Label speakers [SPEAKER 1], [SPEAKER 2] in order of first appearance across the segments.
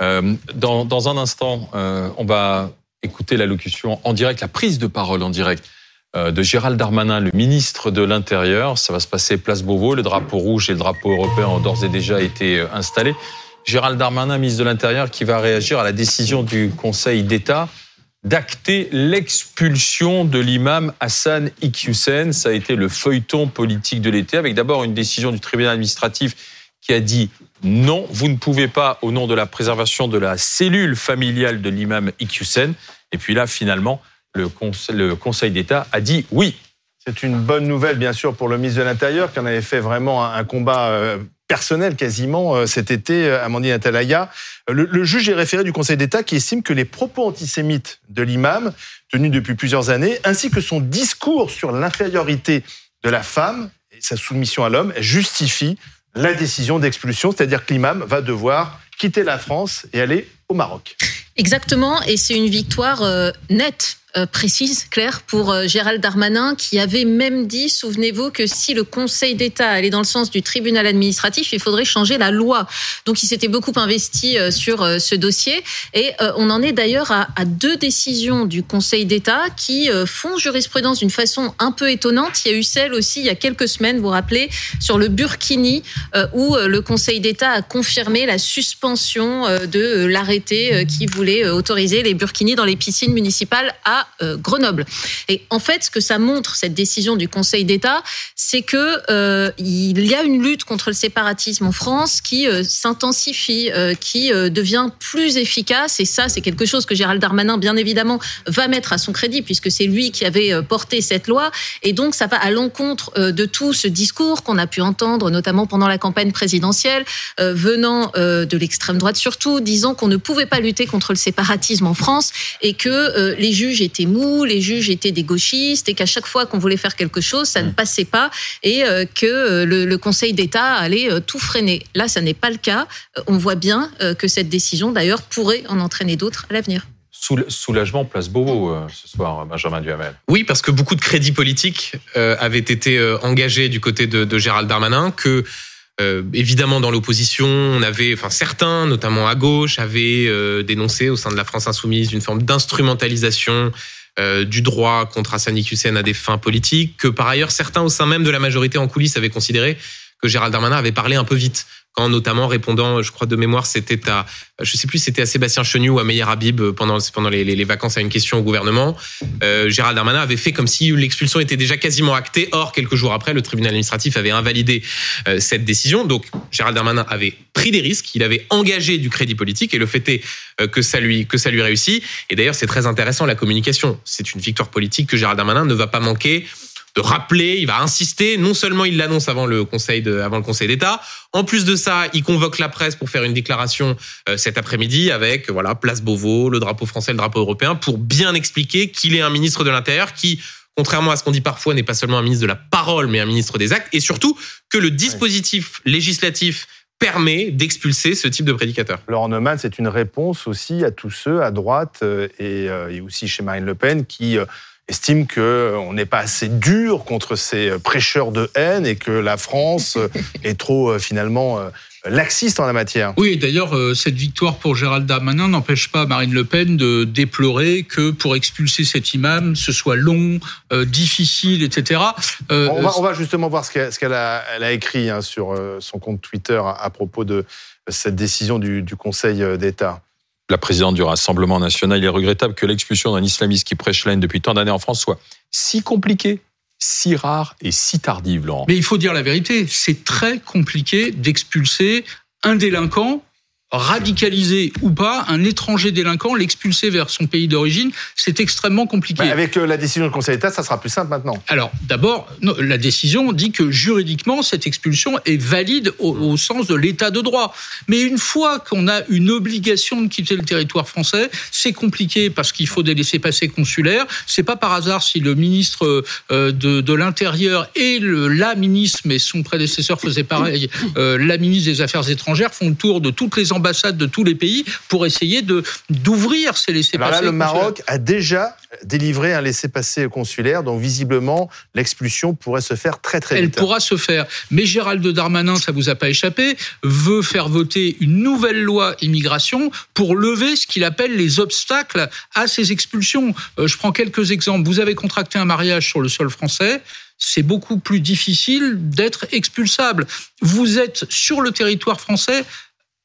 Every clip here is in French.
[SPEAKER 1] dans, dans, un instant, on va écouter l'allocution en direct, la prise de parole en direct de Gérald Darmanin, le ministre de l'Intérieur. Ça va se passer place Beauvau. Le drapeau rouge et le drapeau européen ont d'ores et déjà été installés. Gérald Darmanin, ministre de l'Intérieur, qui va réagir à la décision du Conseil d'État d'acter l'expulsion de l'imam Hassan Iqiyoussen. Ça a été le feuilleton politique de l'été, avec d'abord une décision du tribunal administratif qui a dit non, vous ne pouvez pas, au nom de la préservation de la cellule familiale de l'imam Iqiyoussen. Et puis là, finalement, le Conseil, d'État a dit oui.
[SPEAKER 2] C'est une bonne nouvelle, bien sûr, pour le ministre de l'Intérieur, qui en avait fait vraiment un combat euh, personnel quasiment euh, cet été, euh, Amandine Atalaya. Le, le juge est référé du Conseil d'État qui estime que les propos antisémites de l'imam, tenus depuis plusieurs années, ainsi que son discours sur l'infériorité de la femme et sa soumission à l'homme, justifient la décision d'expulsion, c'est-à-dire que l'imam va devoir quitter la France et aller au Maroc.
[SPEAKER 3] Exactement, et c'est une victoire euh, nette précise, claire, pour euh, Gérald Darmanin, qui avait même dit, souvenez-vous, que si le Conseil d'État allait dans le sens du tribunal administratif, il faudrait changer la loi. Donc il s'était beaucoup investi euh, sur ce dossier. Et on en est d'ailleurs à, deux décisions du Conseil d'État qui font jurisprudence d'une façon un peu étonnante. Il y a eu celle aussi il y a quelques semaines, vous vous rappelez, sur le Burkini, où le Conseil d'État a confirmé la suspension de l'arrêté qui voulait autoriser les Burkinis dans les piscines municipales à euh, Grenoble. Et en fait, ce que ça montre, cette décision du Conseil d'État, c'est que euh, il y a une lutte contre le séparatisme en France qui euh, s'intensifie, qui devient plus efficace. Et ça, c'est quelque chose que Gérald Darmanin, bien évidemment, va mettre à son crédit, puisque c'est lui qui avait porté cette loi. Et donc, ça va à l'encontre de tout ce discours qu'on a pu entendre, notamment pendant la campagne présidentielle, venant de l'extrême droite surtout, disant qu'on ne pouvait pas lutter contre le séparatisme en France et que les juges étaient mous, les juges étaient des gauchistes et qu'à chaque fois qu'on voulait faire quelque chose, ça ne mm. passait pas et euh, que euh, le, Conseil d'État allait euh, tout freiner. Là, ça n'est pas le cas. On voit bien que cette décision, d'ailleurs, pourrait en entraîner d'autres à l'avenir.
[SPEAKER 1] Soulagement place Beauvau ce soir, Benjamin Duhamel.
[SPEAKER 4] Oui, parce que beaucoup de crédits politiques avaient été engagés du côté de, Gérald Darmanin, que évidemment dans l'opposition, on avait, enfin certains, notamment à gauche, avaient dénoncé au sein de la France insoumise une forme d'instrumentalisation euh, du droit contre Hassani Hussein à des fins politiques, que par ailleurs certains au sein même de la majorité en coulisses avaient considéré que Gérald Darmanin avait parlé un peu vite quand notamment répondant, je crois de mémoire, c'était à, je sais plus, c'était à Sébastien Chenu ou à Meyer Habib pendant pendant les, vacances à une question au gouvernement. Euh, Gérald Darmanin avait fait comme si l'expulsion était déjà quasiment actée. Or, quelques jours après, le tribunal administratif avait invalidé euh, cette décision. Donc, Gérald Darmanin avait pris des risques, il avait engagé du crédit politique et le fait est euh, que ça lui que ça lui réussit. Et d'ailleurs, c'est très intéressant la communication. C'est une victoire politique que Gérald Darmanin ne va pas manquer de rappeler, il va insister. Non seulement il l'annonce avant le Conseil de, avant le Conseil d'État, en plus de ça, il convoque la presse pour faire une déclaration euh, cet après-midi avec voilà place Beauvau, le drapeau français, le drapeau européen, pour bien expliquer qu'il est un ministre de l'Intérieur qui contrairement à ce qu'on dit parfois, n'est pas seulement un ministre de la parole, mais un ministre des actes, et surtout que le dispositif législatif permet d'expulser ce type de prédicateur.
[SPEAKER 2] Laurent Neumann, c'est une réponse aussi à tous ceux à droite euh, euh, et, aussi chez Marine Le Pen qui estime qu'on n'est pas assez dur contre ces prêcheurs de haine et que la France est trop euh, finalement euh, laxiste en la matière.
[SPEAKER 5] Oui, d'ailleurs, euh, cette victoire pour Gérald Darmanin n'empêche pas Marine Le Pen de déplorer que pour expulser cet imam, ce soit long, difficile, etc.
[SPEAKER 2] on, va, justement voir ce qu'elle a, écrit hein, sur son compte Twitter à, propos de cette décision du Conseil d'État
[SPEAKER 1] la présidente du Rassemblement national, il est regrettable que l'expulsion d'un islamiste qui prêche la haine depuis tant d'années en France soit si compliquée, si rare et si tardive, Laurent.
[SPEAKER 5] Mais il faut dire la vérité, c'est très compliqué d'expulser un délinquant radicaliser ou pas un étranger délinquant, l'expulser vers son pays d'origine, c'est extrêmement compliqué.
[SPEAKER 2] avec euh, la décision du Conseil d'État, ça sera plus simple maintenant.
[SPEAKER 5] Alors, d'abord, la décision dit que juridiquement, cette expulsion est valide au, sens de l'état de droit. Mais une fois qu'on a une obligation de quitter le territoire français, c'est compliqué parce qu'il faut des laissés-passer consulaires. C'est pas par hasard si le ministre euh, de, l'Intérieur et le, la ministre, mais son prédécesseur faisait pareil, euh, la ministre des Affaires étrangères font le tour de toutes les ambassades ambassades de tous les pays pour essayer de d'ouvrir ces laissés-passer.
[SPEAKER 2] Le. Maroc a déjà délivré un laissez-passer consulaire, donc visiblement l'expulsion pourrait se faire très très
[SPEAKER 5] Elle
[SPEAKER 2] vite.
[SPEAKER 5] pourra se faire. Mais Gérald Darmanin, ça vous a pas échappé, veut faire voter une nouvelle loi immigration pour lever ce qu'il appelle les obstacles à ces expulsions. Euh, je prends quelques exemples. Vous avez contracté un mariage sur le sol français. C'est beaucoup plus difficile d'être expulsable. Vous êtes sur le territoire français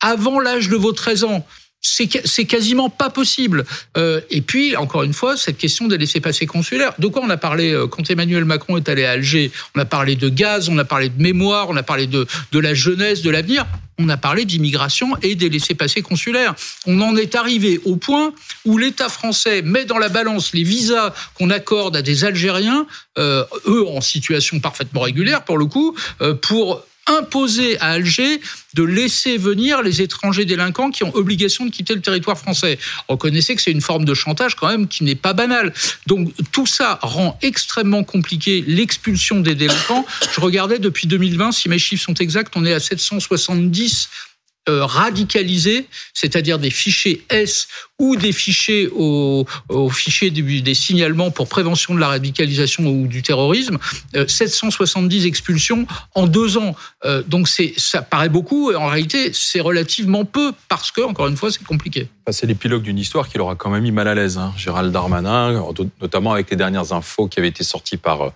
[SPEAKER 5] avant l'âge de vos 13 ans. C'est quasiment pas possible. Euh, et puis, encore une fois, cette question des laissés-passer consulaires. De quoi on a parlé euh, quand Emmanuel Macron est allé à Alger? On a parlé de gaz, on a parlé de mémoire, on a parlé de, de la jeunesse, de l'avenir. On a parlé d'immigration et des laissés-passer consulaires. On en est arrivé au point où l'État français met dans la balance les visas qu'on accorde à des Algériens, euh, eux en situation parfaitement régulière pour le coup, euh, pour imposer à Alger de laisser venir les étrangers délinquants qui ont obligation de quitter le territoire français. Reconnaissez que c'est une forme de chantage quand même qui n'est pas banale. Donc tout ça rend extrêmement compliqué l'expulsion des délinquants. Je regardais depuis 2020, si mes chiffres sont exacts, on est à 770 euh, radicalisés, c'est-à-dire des fichiers S ou des fichiers au, au fichier du- des signalements pour prévention de la radicalisation ou du terrorisme, euh, 770 expulsions en deux ans. Euh, donc ça paraît beaucoup et en réalité c'est relativement peu parce que encore une fois c'est compliqué.
[SPEAKER 1] Enfin, C'est l'épilogue d'une histoire qui l'aura quand même mis mal à l'aise, hein. Gérald Darmanin, notamment avec les dernières infos qui avaient été sorties par, euh,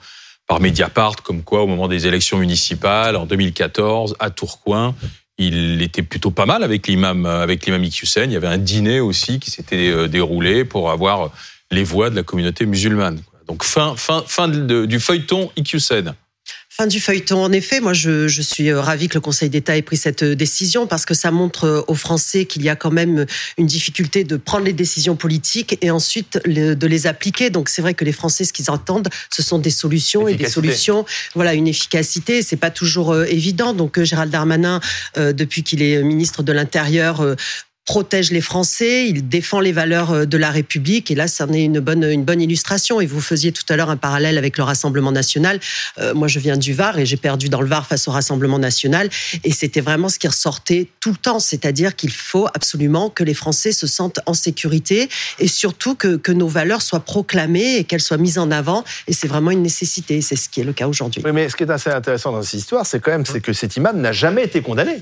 [SPEAKER 1] par Mediapart, comme quoi au moment des élections municipales en 2014 à Tourcoing, il était plutôt pas mal avec l'imam avec l'imam Iqiyoussen. Il y avait un dîner aussi qui s'était euh, déroulé pour avoir les voix de la communauté musulmane. Donc fin fin fin du feuilleton Iqiyoussen.
[SPEAKER 6] Fin du feuilleton. En effet, moi, je, je suis euh, ravie que le Conseil d'État ait pris cette euh, décision parce que ça montre euh, aux Français qu'il y a quand même une difficulté de prendre les décisions politiques et ensuite de les appliquer. Donc, c'est vrai que les Français, ce qu'ils entendent, ce sont des solutions et des solutions. Voilà, une efficacité. C'est pas toujours évident. Donc, Gérald Darmanin, depuis qu'il est ministre de l'Intérieur, protège les Français, il défend les valeurs euh, de la République et là, ça en est une bonne, une bonne illustration. Et vous faisiez tout à l'heure un parallèle avec le Rassemblement national. Euh, moi, je viens du Var et j'ai perdu dans le Var face au Rassemblement national et c'était vraiment ce qui ressortait tout le temps, c'est-à-dire qu'il faut absolument que les Français se sentent en sécurité et surtout que, que nos valeurs soient proclamées et qu'elles soient mises en avant et c'est vraiment une nécessité. C'est ce qui est le cas aujourd'hui.
[SPEAKER 2] Oui, mais ce qui est assez intéressant dans cette histoire, c'est quand même que cet imam n'a jamais été condamné.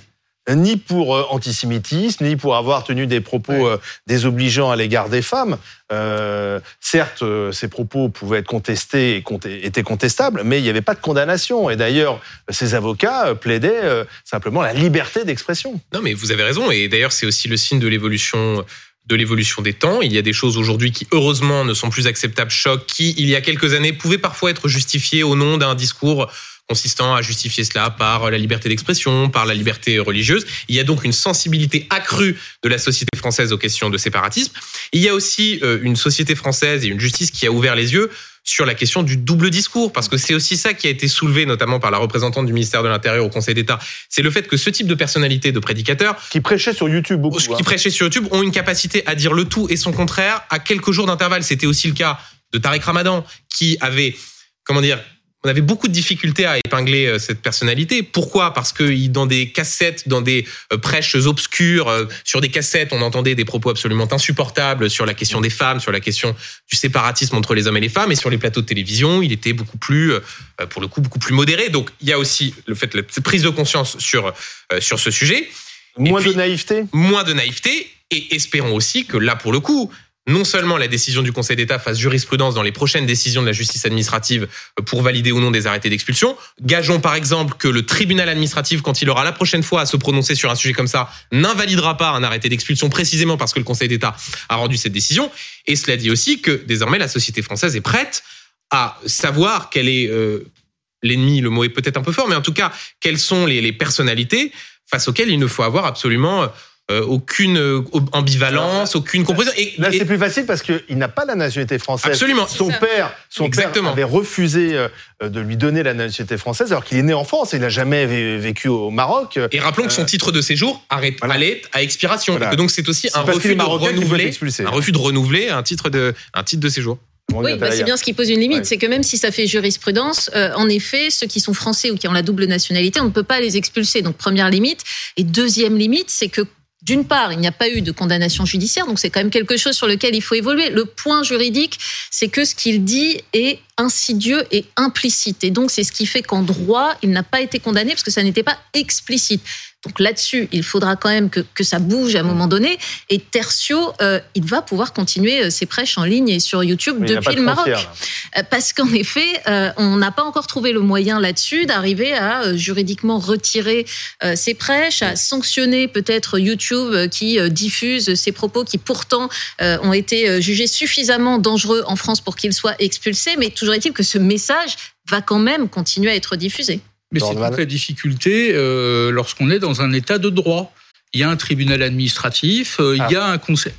[SPEAKER 2] Ni pour euh, antisémitisme, ni pour avoir tenu des propos euh, désobligeants à l'égard des femmes. Euh, certes, ces propos pouvaient être contestés et conté- étaient contestables, mais il n'y avait pas de condamnation. Et d'ailleurs, ses avocats plaidaient simplement la liberté d'expression.
[SPEAKER 4] Non, mais vous avez raison. Et d'ailleurs, c'est aussi le signe de l'évolution de l'évolution des temps. Il y a des choses aujourd'hui qui, heureusement, ne sont plus acceptables, choc, qui, il y a quelques années, pouvaient parfois être justifiées au nom d'un discours consistant à justifier cela par la liberté d'expression, par la liberté religieuse. Il y a donc une sensibilité accrue de la société française aux questions de séparatisme. Il y a aussi euh, une société française et une justice qui a ouvert les yeux sur la question du double discours, parce que c'est aussi ça qui a été soulevé notamment par la représentante du ministère de l'Intérieur au Conseil d'État. C'est le fait que ce type de personnalité, de prédicateur,
[SPEAKER 2] Qui prêchait sur YouTube beaucoup.
[SPEAKER 4] ceux
[SPEAKER 2] hein.
[SPEAKER 4] qui prêchaient sur YouTube ont une capacité à dire le tout et son contraire à quelques jours d'intervalle. C'était aussi le cas de Tariq Ramadan, qui avait, comment dire, on avait beaucoup de difficultés à épingler euh, cette personnalité. Pourquoi? Parce que dans des cassettes, dans des euh, prêches obscures, euh, sur des cassettes, on entendait des propos absolument insupportables sur la question des femmes, sur la question du séparatisme entre les hommes et les femmes. Et sur les plateaux de télévision, il était beaucoup plus, pour le coup, beaucoup plus modéré. Donc, il y a aussi le fait, la prise de conscience sur sur ce sujet
[SPEAKER 2] Moins
[SPEAKER 4] puis-
[SPEAKER 2] de naïveté?
[SPEAKER 4] moins de naïveté et espérons aussi que là, pour le coup, non seulement la décision du Conseil d'État fasse jurisprudence dans les prochaines décisions de la justice administrative pour valider ou non des arrêtés d'expulsion. Gageons par exemple que le tribunal administratif, quand il aura la prochaine fois à se prononcer sur un sujet comme ça, n'invalidera pas un arrêté d'expulsion précisément parce que le Conseil d'État a rendu cette décision. Et cela dit aussi que désormais la société française est prête à savoir quel est euh, l'ennemi, le mot est peut-être un peu fort, mais en tout cas, quelles sont les, les personnalités face auxquelles il ne faut avoir absolument euh, aucune euh, ambivalence, aucune compréhension. Et,
[SPEAKER 2] Là,
[SPEAKER 4] et-
[SPEAKER 2] c'est plus facile parce qu'il n'a pas la nationalité française.
[SPEAKER 4] Absolument.
[SPEAKER 2] Son père, son
[SPEAKER 4] Exactement.
[SPEAKER 2] père avait refusé euh, de lui donner la nationalité française alors qu'il est né en France. Il n'a jamais vé- vécu au Maroc.
[SPEAKER 4] et rappelons que son titre de séjour arrête,
[SPEAKER 2] Voilà.
[SPEAKER 4] allait à expiration.
[SPEAKER 2] Voilà.
[SPEAKER 4] Et que donc c'est aussi un refus de renouveler, un refus de renouveler un titre de, un titre de séjour.
[SPEAKER 3] Oui, bah, c'est bien ce qui pose une limite.
[SPEAKER 2] Ouais.
[SPEAKER 3] C'est que même si ça fait jurisprudence, euh, en effet, ceux qui sont français ou qui ont la double nationalité, on ne peut pas les expulser. Donc première limite. Et deuxième limite, c'est que d'une part, il n'y a pas eu de condamnation judiciaire, donc c'est quand même quelque chose sur lequel il faut évoluer. Le point juridique, c'est que ce qu'il dit est insidieux et implicite. Et donc, c'est ce qui fait qu'en droit, il n'a pas été condamné parce que ça n'était pas explicite. Donc là-dessus, il faudra quand même que, que, ça bouge à un moment donné. Et Tertio, euh, il va pouvoir continuer euh, ses prêches en ligne et sur YouTube depuis le Maroc. Euh, parce qu'en effet, on n'a pas encore trouvé le moyen là-dessus d'arriver à juridiquement retirer ses prêches, à sanctionner peut-être YouTube qui diffuse ses propos qui pourtant ont été jugés suffisamment dangereux en France pour qu'ils soient expulsés. Mais toujours est-il que ce message va quand même continuer à être diffusé.
[SPEAKER 5] Mais c'est toute la difficulté euh, lorsqu'on est dans un état de droit. Il y a un tribunal administratif, euh, il y a ah. un conseil.